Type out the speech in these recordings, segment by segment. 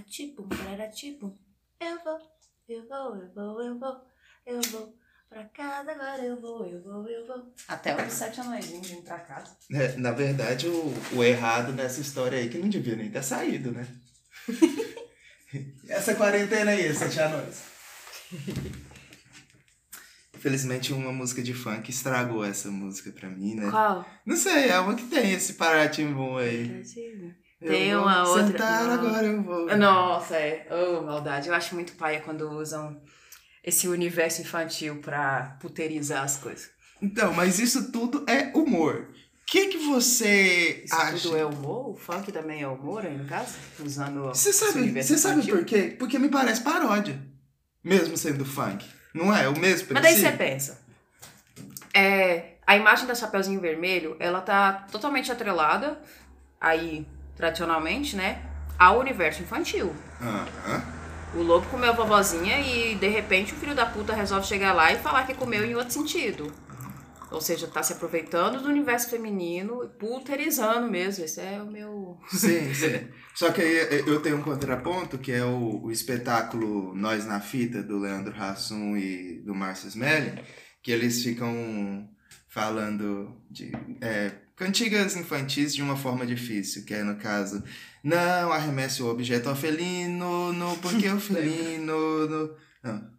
Pararatipum, pararatipum. Eu vou, eu vou, eu vou, eu vou, eu vou. Pra casa agora eu vou, eu vou, eu vou. Até os sete anões vindo pra casa. É, na verdade, o, o errado nessa história aí é que não devia nem ter saído, né? Essa quarentena aí, sete anões. Infelizmente, uma música de funk estragou essa música pra mim, né? Qual? Não sei, é uma que tem esse Paratimbum aí. Tem vou uma outra- Sentar não. agora eu vou. Nossa, é. Oh, maldade. Eu acho muito paia quando usam esse universo infantil pra puterizar as coisas. Então, mas isso tudo é humor. O que que você Isso acha? tudo é humor? O funk também é humor aí, no caso? Usando Você sabe, você sabe por quê? Porque me parece paródia. Mesmo sendo funk. Não é? O mesmo Mas daí você princípio? pensa. É, a imagem da Chapeuzinho Vermelho, ela tá totalmente atrelada, aí, tradicionalmente, né? Ao universo infantil. Aham. O lobo comeu a vovozinha e, de repente, o filho da puta resolve chegar lá e falar que comeu em outro sentido. Ou seja, tá se aproveitando do universo feminino, pulterizando mesmo. Esse é o meu. Sim, sim. Só que aí eu tenho um contraponto, que é o, o espetáculo Nós na Fita, do Leandro Hassum e do Márcio Smelly, que eles ficam falando de é, cantigas infantis de uma forma difícil, que é no caso, não arremesse o objeto ao felino, no, porque o felino... No, não.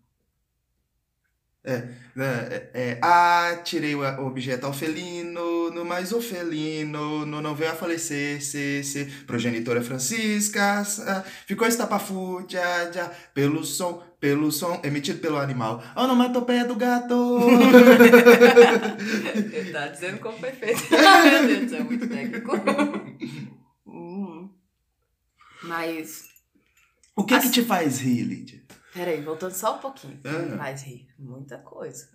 É, né, é, é, atirei o objeto ao felino, no, mas o felino no, não veio a falecer, se, se, progenitora Francisca, sa- ficou estapafúrdia, já, pelo som, pelo som emitido pelo animal, onomatopeia do gato. Ele tá dizendo como foi feito. Meu Deus do céu, muito técnico. Hum. Mas. o que que te faz rir, Lídia? Peraí, voltando só um pouquinho. que Ah. Me faz rir. Muita coisa.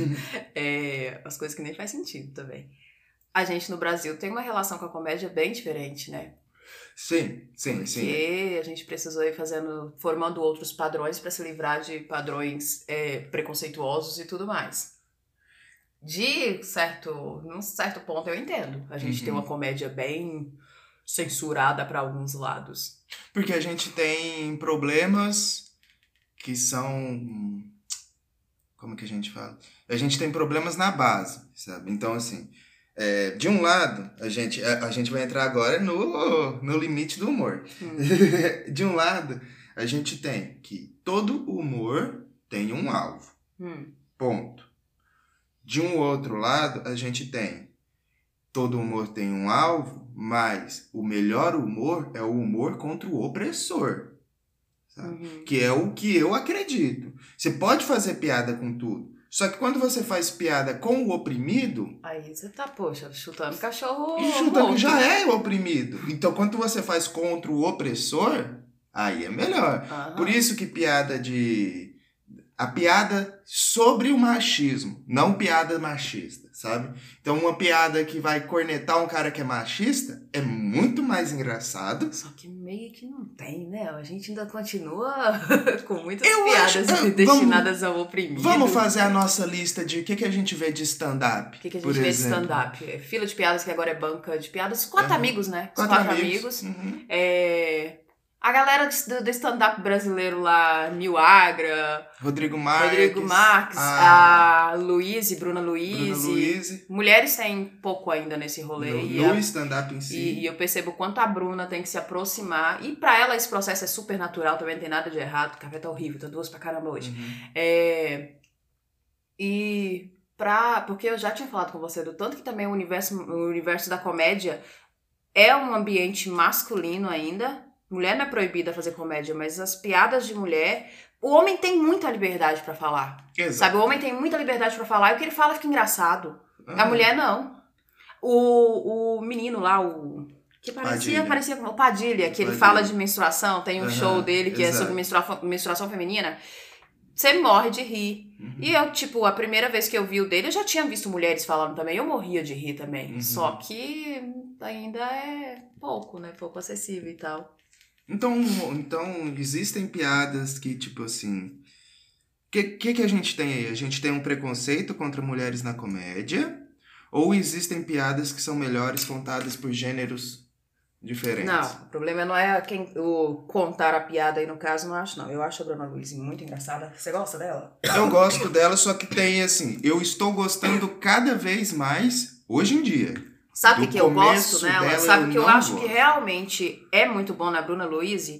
é, as coisas que nem faz sentido também. A gente no Brasil tem uma relação com a comédia bem diferente, né? Sim, sim, sim. Porque a gente precisou ir fazendo, formando outros padrões para se livrar de padrões é, preconceituosos e tudo mais. De certo, num certo ponto eu entendo. A gente Uhum. tem uma comédia bem censurada para alguns lados. Porque a gente tem problemas que são. Como que a gente fala? A gente tem problemas na base, sabe? Então, assim, é, de um lado, a gente, a, a gente vai entrar agora no, no limite do humor. Hum. de um lado, a gente tem que todo humor tem um alvo. Hum. Ponto. De um outro lado, a gente tem todo humor tem um alvo, mas o melhor humor é o humor contra o opressor. Uhum. Que é o que eu acredito. Você pode fazer piada com tudo. Só que quando você faz piada com o oprimido, Aí você tá, poxa, chutando cachorro. e chutando já é o oprimido. Então, quando você faz contra o opressor, aí é melhor. Aham. Por isso que piada de. A piada sobre o machismo, não piada machista, sabe? Então, uma piada que vai cornetar um cara que é machista é muito mais engraçado. Só que meio que não tem, né? A gente ainda continua com muitas Eu piadas acho- destinadas ao oprimido. Vamos fazer a nossa lista de o que, que a gente vê de stand-up. O que, que a gente vê de exemplo. stand-up? É Fila de piadas, que agora é banca de piadas. Quatro Aham. amigos, né? Os Quatro, amigos. Uhum. É, A galera do, do stand-up brasileiro lá, Nil Agra, Rodrigo Marques. Rodrigo Marques, a a Luíse, Bruna Luíse. Luiz. Mulheres têm pouco ainda nesse rolê. No, e, no stand-up em si. e, e eu percebo o quanto a Bruna tem que se aproximar. E pra ela esse processo é super natural, também não tem nada de errado. O café tá horrível, tá duas pra caramba hoje. Uhum. É, e pra. Porque eu já tinha falado com você do tanto que também o universo, o universo da comédia é um ambiente masculino ainda. Mulher não é proibida fazer comédia, mas as piadas de mulher. O homem tem muita liberdade pra falar. Exato. Sabe? O homem tem muita liberdade pra falar e o que ele fala fica engraçado. A Ah, mulher não. O, o menino lá, o. Que parecia, Padilha. parecia com o Padilha, que ele Padilha. fala de menstruação, tem um Aham, show dele que é exato. sobre menstrua- menstruação feminina. Você morre de rir. Uhum. E eu, tipo, a primeira vez que eu vi o dele, eu já tinha visto mulheres falando também. Eu morria de rir também. Uhum. Só que ainda é pouco, né? Pouco acessível e tal. Então, então, existem piadas que, tipo assim. O que, que, que a gente tem aí? A gente tem um preconceito contra mulheres na comédia? Ou existem piadas que são melhores contadas por gêneros diferentes. Não, o problema não é quem, o contar a piada aí no caso, não acho não. Eu acho a Bruna Luiz muito engraçada. Você gosta dela? Eu gosto dela, só que tem assim, eu estou gostando cada vez mais hoje em dia. Sabe o que, que eu gosto nela? dela, Sabe o que eu acho gosto. que realmente é muito bom na Bruna Luiz?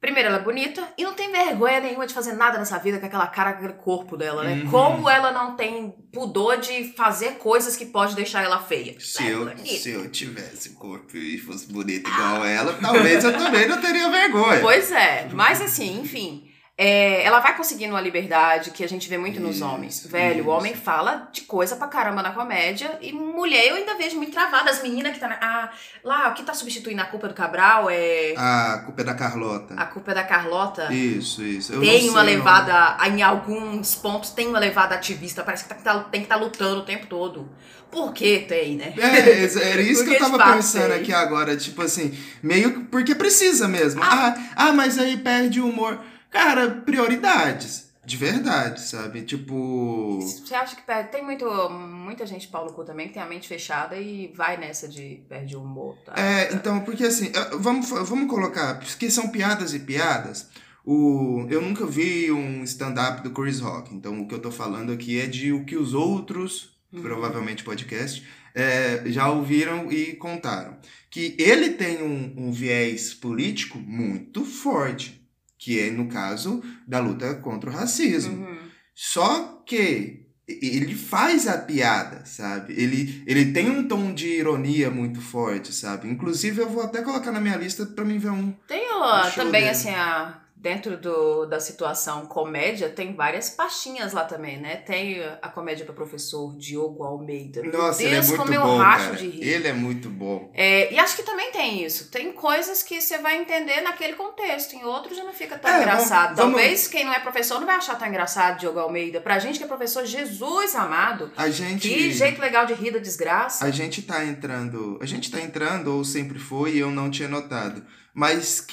Primeiro, ela é bonita e não tem vergonha nenhuma de fazer nada nessa vida com aquela cara, com aquele corpo dela, né? Uhum. Como ela não tem pudor de fazer coisas que pode deixar ela feia. Se É eu, bonita. se eu tivesse corpo e fosse bonita igual ela, talvez eu também não teria vergonha. Pois é, mas assim, enfim. É, ela vai conseguindo uma liberdade que a gente vê muito nos Isso, homens. Velho, isso. o homem fala de coisa pra caramba na comédia. E mulher eu ainda vejo muito travada. As meninas que tá na. Ah, lá, o que tá substituindo a culpa do Cabral é. A culpa é da Carlota. A culpa é da Carlota. Isso, isso. Eu tem uma levada, em alguns pontos, tem uma levada ativista. Parece que tá- tá- tem que estar lutando o tempo todo. Por que tem, né? É, era isso que eu tava pensando aqui agora, tipo assim, meio que porque precisa mesmo. Ah, ah, mas aí perde o humor. Cara, prioridades. De verdade, sabe? Tipo. Você acha que perde? Tem muito, muita gente Paulo Cu também que tem a mente fechada e vai nessa de perde o humor. Tá? É, então, porque assim, vamos, vamos colocar, porque são piadas e piadas. O, eu nunca vi um stand-up do Chris Rock, então o que eu tô falando aqui é de o que os outros, Uhum. provavelmente podcast, eh, já ouviram e contaram. Que ele tem um, um viés político muito forte, que é, no caso, da luta contra o racismo. Uhum. Só que ele faz a piada, sabe? Ele, ele tem um tom de ironia muito forte, sabe? Inclusive, eu vou até colocar na minha lista pra mim ver um. Tem show também, dele. assim, a, dentro do, da situação comédia, tem várias pastinhas lá também, né? Tem a comédia do professor Diogo Almeida. Meu Nossa, ele é Deus, muito como eu bom, racho cara. de rir. Ele é muito bom. É, e acho que também tem isso. Tem coisas que você vai entender naquele contexto, em outros já não fica tão É, engraçado. vamos- vamos- Talvez quem não é professor não vai achar tão engraçado Diogo Almeida. Pra gente que é professor, Jesus amado, A gente. que jeito legal de rir da desgraça. A gente tá entrando. A gente tá entrando, ou sempre foi, e eu não tinha notado. Mas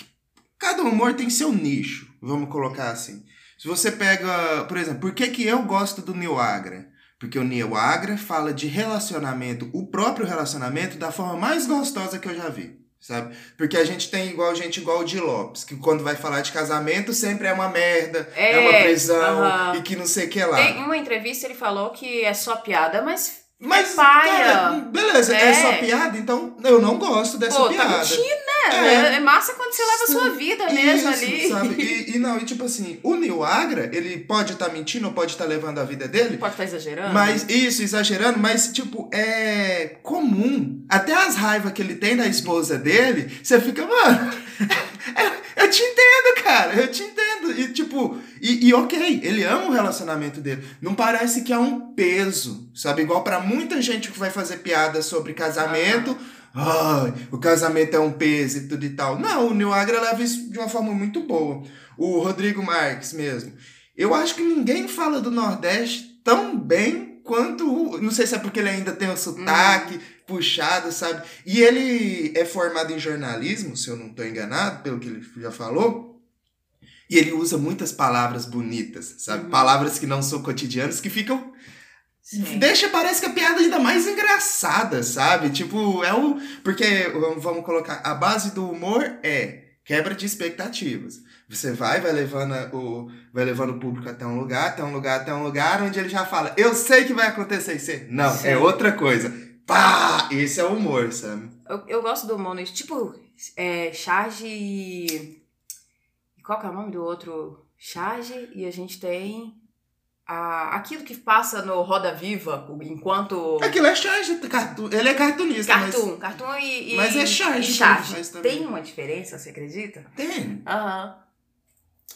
cada humor tem seu nicho, vamos colocar assim. Se você pega, por exemplo, por que, que eu gosto do Neil Agra? Porque o Neil Agra fala de relacionamento, o próprio relacionamento, da forma mais gostosa que eu já vi. Sabe? Porque a gente tem igual gente igual o de Lopes, que quando vai falar de casamento sempre é uma merda, é, É, uma prisão aham. e que não sei o que lá. Tem uma entrevista ele falou que é só piada, mas Mas, paia. cara, beleza, é. É. só piada, então eu não gosto dessa pô, tá piada. mentindo, né? É. É. massa quando você leva a sua vida mesmo Isso, ali. sabe? E, e não, e tipo assim, o Neil Agra, ele pode estar mentindo ou pode estar levando a vida dele, Pode estar exagerando. mas isso, exagerando, mas tipo, é comum. Até as raivas que ele tem da esposa dele, você fica, mano, eu, te entendo, cara, eu te entendo. E tipo, e, e ok, ele ama o relacionamento dele. Não parece que é um peso, sabe? Igual pra muita gente que vai fazer piada sobre casamento. Ai, o casamento é um peso e tudo e tal. Não, o Neil Agra leva isso de uma forma muito boa. O Rodrigo Marques mesmo. Eu acho que ninguém fala do Nordeste tão bem quanto. o- Não sei se é porque ele ainda tem o sotaque puxado, sabe? E ele é formado em jornalismo, se eu não estou enganado, pelo que ele já falou. E ele usa muitas palavras bonitas, sabe? Uhum. Palavras que não são cotidianas, que ficam Sim. Deixa, parece que a piada ainda mais engraçada, sabe? Tipo, é o. Porque, vamos- colocar, a base do humor é quebra de expectativas. Você vai, vai levando o, vai levando o público até um lugar, até um lugar, até um lugar, onde ele já fala, eu sei que vai acontecer isso. aí." Não, Sim. é outra coisa. Pá! Esse é o humor, sabe? Eu, eu gosto do humor, tipo, é, charge e... Qual que é o nome do outro? Charge e a gente tem a, aquilo que passa no Roda Viva, enquanto... Aquilo é charge, cartu- ele é cartunista, Cartoon, cartoon e, e... mas é charge charge. Tem uma diferença, você acredita? mas tem. Aham.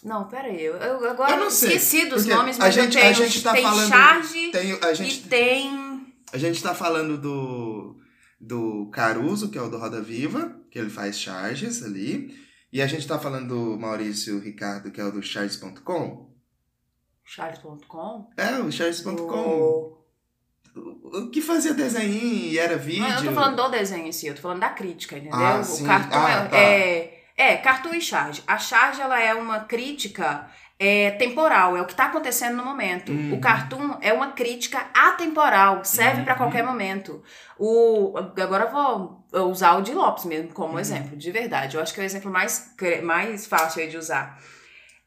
Não, pera aí. Eu, eu agora Eu não sei, esqueci dos nomes, a mas gente- eu tenho, a gente tá tem falando- charge Tem, a gente e tem... A gente tá falando do, do Caruso, que é o do Roda Viva, que ele faz charges ali. E a gente tá falando do Maurício Ricardo, que é o do charges.com. Charles.com? É, o charges.com. O- O, que fazia desenho e era vídeo. Não, eu tô falando do desenho em si, eu tô falando da crítica, entendeu? Ah, o sim. cartoon Ah, é, tá. é. É, cartoon e charge. A charge, ela é uma crítica é temporal, é o que tá acontecendo no momento. Uhum. O cartoon é uma crítica atemporal, serve pra Uhum. qualquer momento. O, agora eu vou usar o de Lopes mesmo como Uhum. exemplo, de verdade. Eu acho que é o exemplo mais, mais fácil aí de usar.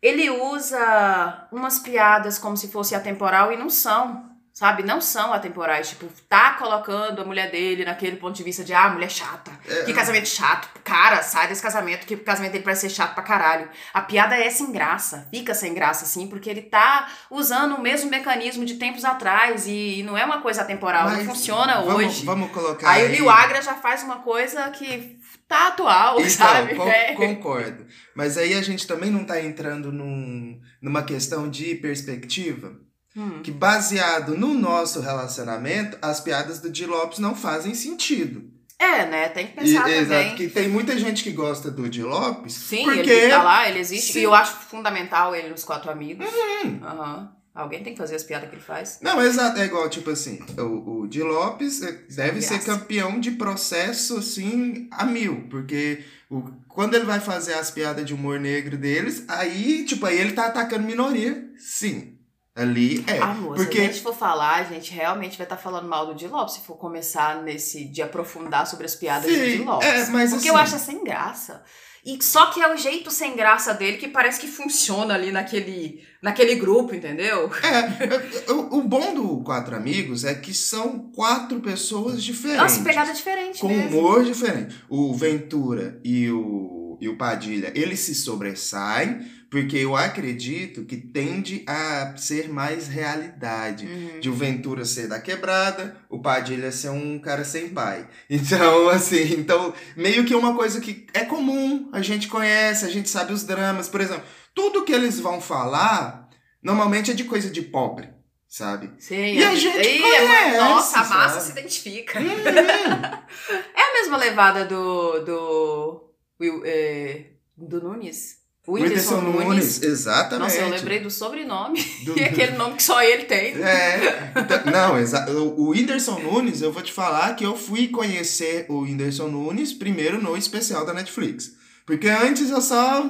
Ele usa umas piadas como se fosse atemporal e não são. Sabe? Não são atemporais. Tipo, tá colocando a mulher dele naquele ponto de vista de, ah, mulher chata. É. Que casamento chato. Cara, sai desse casamento, que o casamento dele parece ser chato pra caralho. A piada é sem graça. Fica sem graça, assim, porque ele tá usando o mesmo mecanismo de tempos atrás e, não é uma coisa atemporal. Mas não funciona vamos, hoje. Vamos colocar. Aí o Lil Agra já faz uma coisa que tá atual, Então, sabe? con- É. concordo. Mas aí a gente também não tá entrando num, numa questão de perspectiva. Hum. Que baseado no nosso relacionamento, as piadas do Di Lopes não fazem sentido. É, né? Tem que E- pensar também. exato, que tem muita gente que gosta do Di Lopes. Sim, porque ele tá lá, ele existe. Sim. E eu acho fundamental ele nos quatro amigos. Uhum. Aham. Alguém tem que fazer as piadas que ele faz. Não, exato, é igual, tipo assim, o, o Di Lopes eh, deve ser campeão de processo, assim, a mil, porque o, quando ele vai fazer as piadas de humor negro deles, aí, tipo, aí ele tá atacando minoria, sim, ali é, Amor, porque... se a gente for falar, a gente realmente vai estar falando mal do Di Lopes se for começar nesse de aprofundar sobre as piadas do Sim, Di Lopes. é, mas Porque assim- eu acho sem graça. E só que é o jeito sem graça dele que parece que funciona ali naquele, naquele grupo, entendeu? É, o, o bom do Quatro Amigos é que são quatro pessoas diferentes. Nossa, pegada diferente com mesmo. humor diferente. O Ventura e o, e o Padilha, eles se sobressaem, porque eu acredito que tende a ser mais realidade. Uhum. De o Ventura ser da quebrada, o Padilha ser um cara sem pai. Então, assim, então, meio que uma coisa que é comum, a gente conhece, a gente sabe os dramas. Por exemplo, tudo que eles vão falar, normalmente é de coisa de pobre, sabe? Sim, E a gente Ih, conhece, Nossa, a massa sabe? se identifica. Uhum. É a mesma levada do. do. Will- é, do Nunes. O Whindersson Nunes, exatamente. Nossa, eu lembrei do sobrenome. Do- aquele nome que só ele tem. É, então- não, exa- o Whindersson Nunes, eu vou te falar que eu fui conhecer o Whindersson Nunes primeiro no especial da Netflix. Porque antes eu só.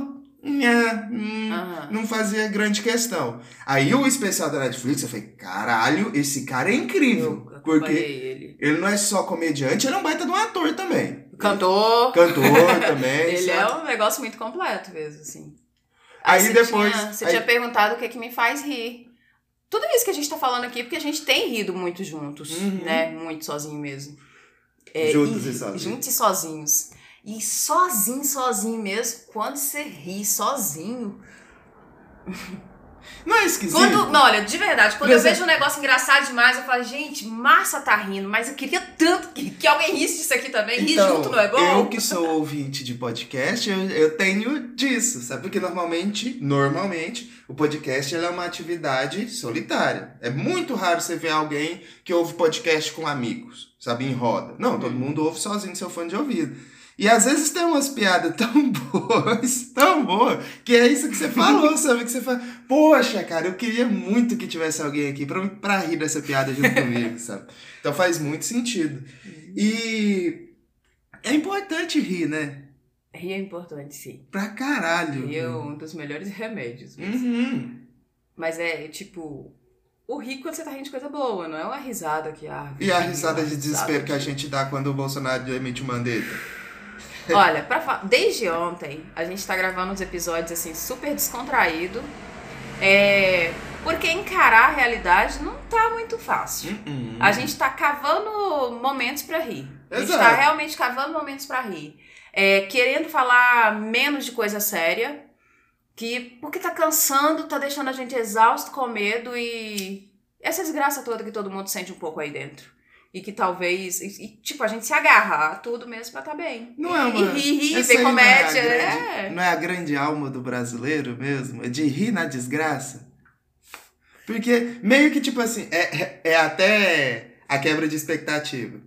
nha, hum, não fazia grande questão. Aí o especial da Netflix, eu falei, caralho, esse cara é incrível. Eu porque ele. ele não é só comediante, ele é um baita de um ator também. Cantor. Cantor também. Ele é sabe? um negócio muito completo mesmo, assim. Aí você depois- Tinha, você aí- tinha perguntado o que, é que me faz rir. Tudo isso que a gente tá falando aqui, porque a gente tem rido muito juntos, Uhum. né? Muito sozinho mesmo. Juntos e sozinhos. Juntos e sozinhos. E sozinho, sozinho mesmo, quando você ri sozinho. Não é esquisito? Quando, não, olha, de verdade, quando eu vejo um negócio engraçado demais, eu falo, gente, Márcia tá rindo, mas eu queria tanto que, que alguém risse disso aqui também. Rir Então, junto não é bom? Eu que sou ouvinte de podcast, eu, eu tenho disso, sabe? Porque normalmente, normalmente, o podcast é uma atividade solitária. É muito raro você ver alguém que ouve podcast com amigos, sabe? Em roda. Não, todo Uhum. mundo ouve sozinho seu fone de ouvido. E às vezes tem umas piadas tão boas, tão boas, que é isso que você falou, sabe? Que você fala, poxa, cara, eu queria muito que tivesse alguém aqui pra, pra rir dessa piada junto comigo, sabe? Então faz muito sentido. E é importante rir, né? Rir é importante, sim. Pra caralho. Rir é um dos melhores remédios. mesmo. Uhum. Mas é, tipo, o rir quando você tá rindo de coisa boa, não é uma risada que... Ah, E a risada de desespero que a gente dá quando o Bolsonaro emite o mandeta. Olha, pra desde ontem, a gente tá gravando uns episódios, assim, super descontraído. É... Porque encarar a realidade não tá muito fácil. Uhum. A gente tá cavando momentos pra rir. A gente Exato. tá realmente cavando momentos pra rir. É, querendo falar menos de coisa séria. Que, porque tá cansando, tá deixando a gente exausto com medo e essa desgraça toda que todo mundo sente um pouco aí dentro. E que talvez, e, e, tipo, a gente se agarra a tudo mesmo pra tá bem. Não é uma- E rir, rir, essa ver aí não é a comédia. grande- é. Não é a grande alma do brasileiro mesmo? É de rir na desgraça? Porque meio que, tipo assim, é, é- é até a quebra de expectativa.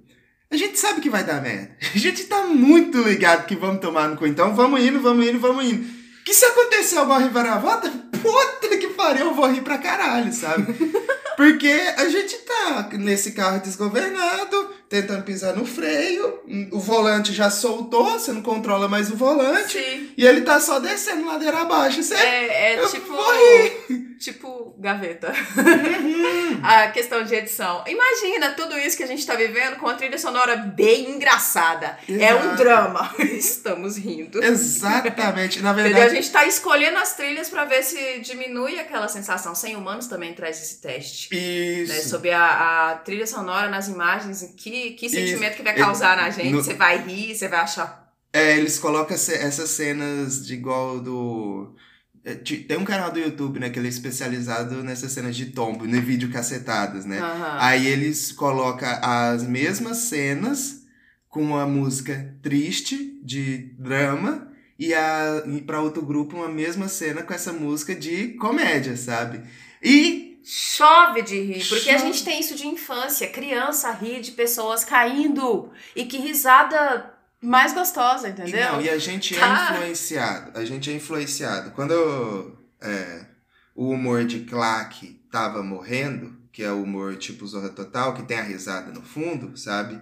A gente sabe que vai dar merda. A gente tá muito ligado que vamos tomar no cu. Então vamos indo, vamos indo, vamos indo. Que se acontecer alguma reviravolta, puta que pariu, eu vou rir pra caralho, sabe? Porque a gente tá nesse carro desgovernado, tentando pisar no freio, o volante já soltou, você não controla mais o volante. Sim. E ele tá só descendo ladeira abaixo. Você, É, é tipo. morri. Tipo, gaveta. Uhum. a questão de edição. Imagina tudo isso que a gente tá vivendo com uma trilha sonora bem engraçada. É um Exato. drama. Estamos rindo. Exatamente. Na Entendeu? A verdade, gente tá escolhendo as trilhas pra ver se diminui aquela sensação. Sem humanos também traz esse teste. isso. Né, sobre a, a trilha sonora nas imagens, que, que sentimento que vai causar na gente. No- Você vai rir, você vai achar. É, eles colocam essas cenas de igual do. é, Tem um canal do YouTube, né, que ele é especializado nessas cenas de tombo, no vídeo cacetadas, né? Aham. Aí eles colocam as mesmas cenas com uma música triste, de drama, e, a, e para outro grupo uma mesma cena com essa música de comédia, sabe? E Chove de rir, porque a Chove. gente tem isso de infância. Criança ri de pessoas caindo. E que risada mais gostosa, E, entendeu? não, e a gente Tá. é influenciado. A gente é influenciado. Quando é, o humor de claque tava morrendo, que é o humor tipo Zorra Total, que tem a risada no fundo, sabe?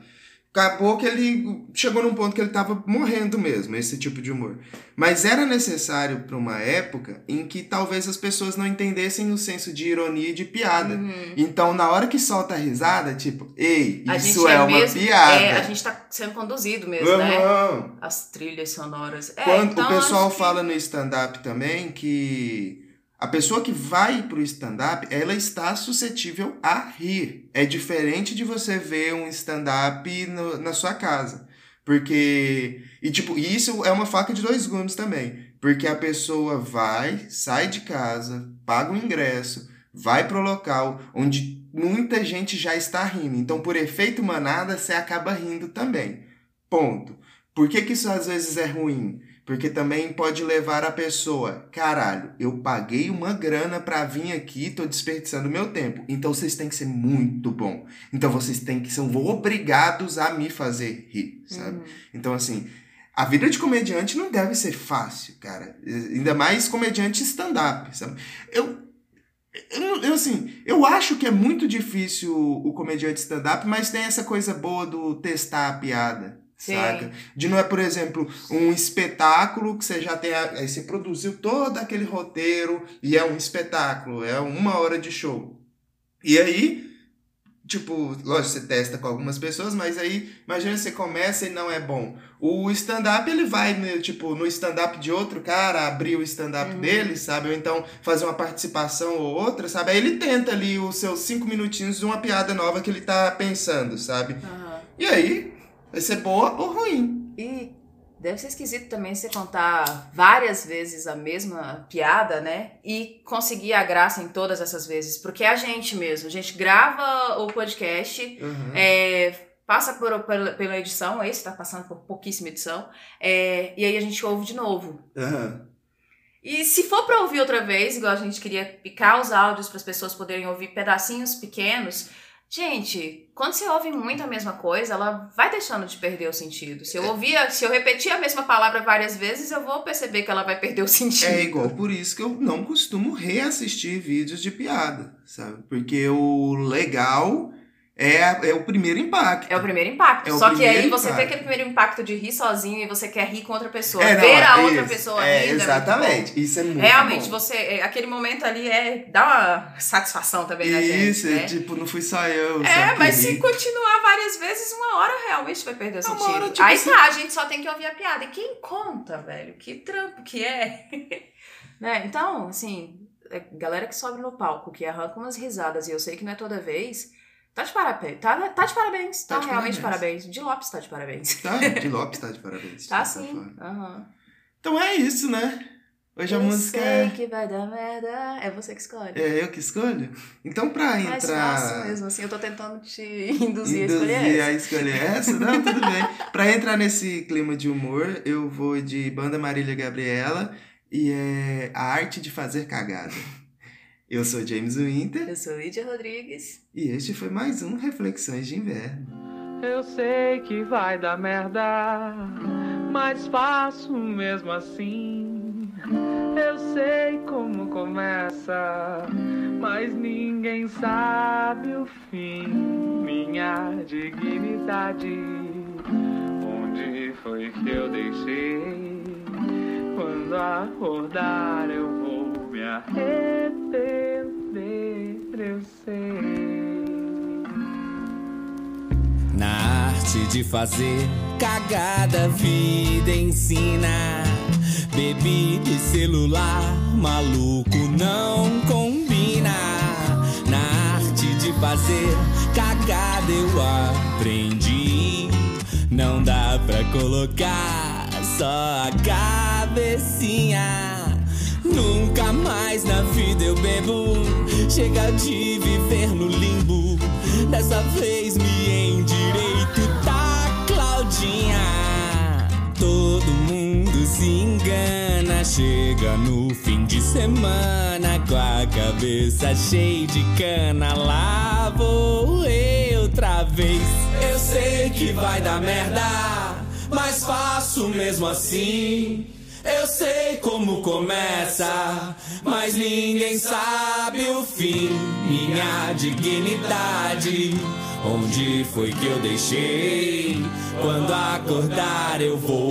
Acabou que ele chegou num ponto que ele tava morrendo mesmo, esse tipo de humor. Mas era necessário para uma época em que talvez as pessoas não entendessem o senso de ironia e de piada. Uhum. Então, na hora que solta a risada, tipo, ei, A isso é, é uma mesmo- piada. É, a gente tá sendo conduzido mesmo, né? Aham. As trilhas sonoras. É, Quando então, o pessoal que- fala no stand-up também que a pessoa que vai pro stand-up, ela está suscetível a rir. É diferente de você ver um stand-up na sua casa. Porque. E tipo, isso é uma faca de dois gumes também. Porque a pessoa vai, sai de casa, paga o ingresso, vai pro local onde muita gente já está rindo. Então, por efeito manada, você acaba rindo também. Ponto. Por que, que isso às vezes é ruim? Porque também pode levar a pessoa, caralho, eu paguei uma grana pra vir aqui, tô desperdiçando meu tempo. Então vocês têm que ser muito bom. Então vocês têm que ser obrigados a me fazer rir, sabe? Uhum. Então assim, a vida de comediante não deve ser fácil, cara. Ainda mais comediante stand-up, sabe? Eu eu, eu, assim, eu acho que é muito difícil o comediante stand-up, mas tem essa coisa boa do testar a piada, Sim. saca? De não é, por exemplo, um espetáculo que você já tem. a- Aí você produziu todo aquele roteiro e é um espetáculo, é uma hora de show. E aí, tipo, lógico, você testa com algumas pessoas, mas aí, imagina você começa e não é bom. O stand-up, ele vai, né, tipo, no stand-up de outro cara, abrir o stand-up Uhum. dele, sabe? Ou então fazer uma participação ou outra, sabe? Aí ele tenta ali os seus cinco minutinhos de uma piada nova que ele tá pensando, sabe? Aham. E aí, vai ser boa ou ruim. E deve ser esquisito também você contar várias vezes a mesma piada, né? E conseguir a graça em todas essas vezes. Porque é a gente mesmo. A gente grava o podcast, Uhum. é, passa por, pela, pela edição, esse tá passando por pouquíssima edição, é, e aí a gente ouve de novo. Aham. E se for pra ouvir outra vez, igual a gente queria picar os áudios para as pessoas poderem ouvir pedacinhos pequenos, gente, quando você ouve muito a mesma coisa, ela vai deixando de perder o sentido. Se eu ouvia, se eu repetir a mesma palavra várias vezes, eu vou perceber que ela vai perder o sentido. É igual por isso que eu não costumo reassistir vídeos de piada, sabe? Porque o legal é, é o primeiro impacto. É o primeiro impacto. É o Só que aí primeiro você tem impacto. aquele primeiro impacto de rir sozinho e você quer rir com outra pessoa. É, não, Ver a é outra isso. pessoa é, rindo. é Exatamente. Isso é muito Realmente, bom. você. é, Aquele momento ali é. dá uma satisfação também na gente. Isso, né? tipo, não fui só eu. É, mas se continuar várias vezes, uma hora realmente vai perder o Uma sentido. hora, tipo Aí assim- tá, a gente só tem que ouvir a piada. E quem conta, velho? Que trampo que é? né? Então, assim, galera que sobe no palco, que arranca umas risadas, e eu sei que não é toda vez, tá de parabéns. Tá, tá de parabéns. Tá, Tá de realmente parabéns. parabéns. De Lopes tá de parabéns. Tá, de Lopes tá de parabéns. Tá sim. Aham. Então é isso, né? Hoje a eu música sei é... que vai dar merda. É você que escolhe. é eu que escolho. Então pra Mais entrar... fácil mesmo, assim, eu tô tentando te induzir, a Induzir escolher essa. a escolher essa? Não, tudo bem. Pra entrar nesse clima de humor, eu vou de Banda Marília Gabriela e é A Arte de Fazer Cagada. Eu sou James Winter Eu sou Lídia Rodrigues. e este foi mais um Reflexões de Inverno. Eu sei que vai dar merda, mas faço mesmo assim. Eu sei como começa, mas ninguém sabe o fim. minha dignidade. Onde foi que eu deixei? Quando acordar eu vou me arrepender, eu sei. Na arte de fazer cagada, vida ensina. Bebida e celular, maluco não combina. Na arte de fazer cagada, eu aprendi. Não dá pra colocar só a cabecinha. Nunca mais na vida eu bebo. Chega de viver no limbo. Dessa vez me endireito, tá, Claudinha? Todo mundo se engana. Chega no fim de semana com a cabeça cheia de cana. Lá vou eu outra vez. Eu sei que vai dar merda, mas faço mesmo assim. Eu sei como começa, mas ninguém sabe o fim. Minha dignidade, onde foi que eu deixei? Quando acordar eu vou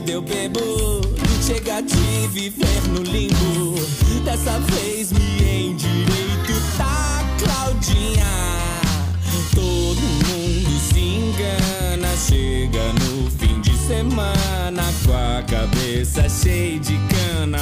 vida eu bebo. Chega de viver no limbo. Dessa vez me endireito, tá, Claudinha? Todo mundo se engana. Chega no fim de semana com a cabeça cheia de cana.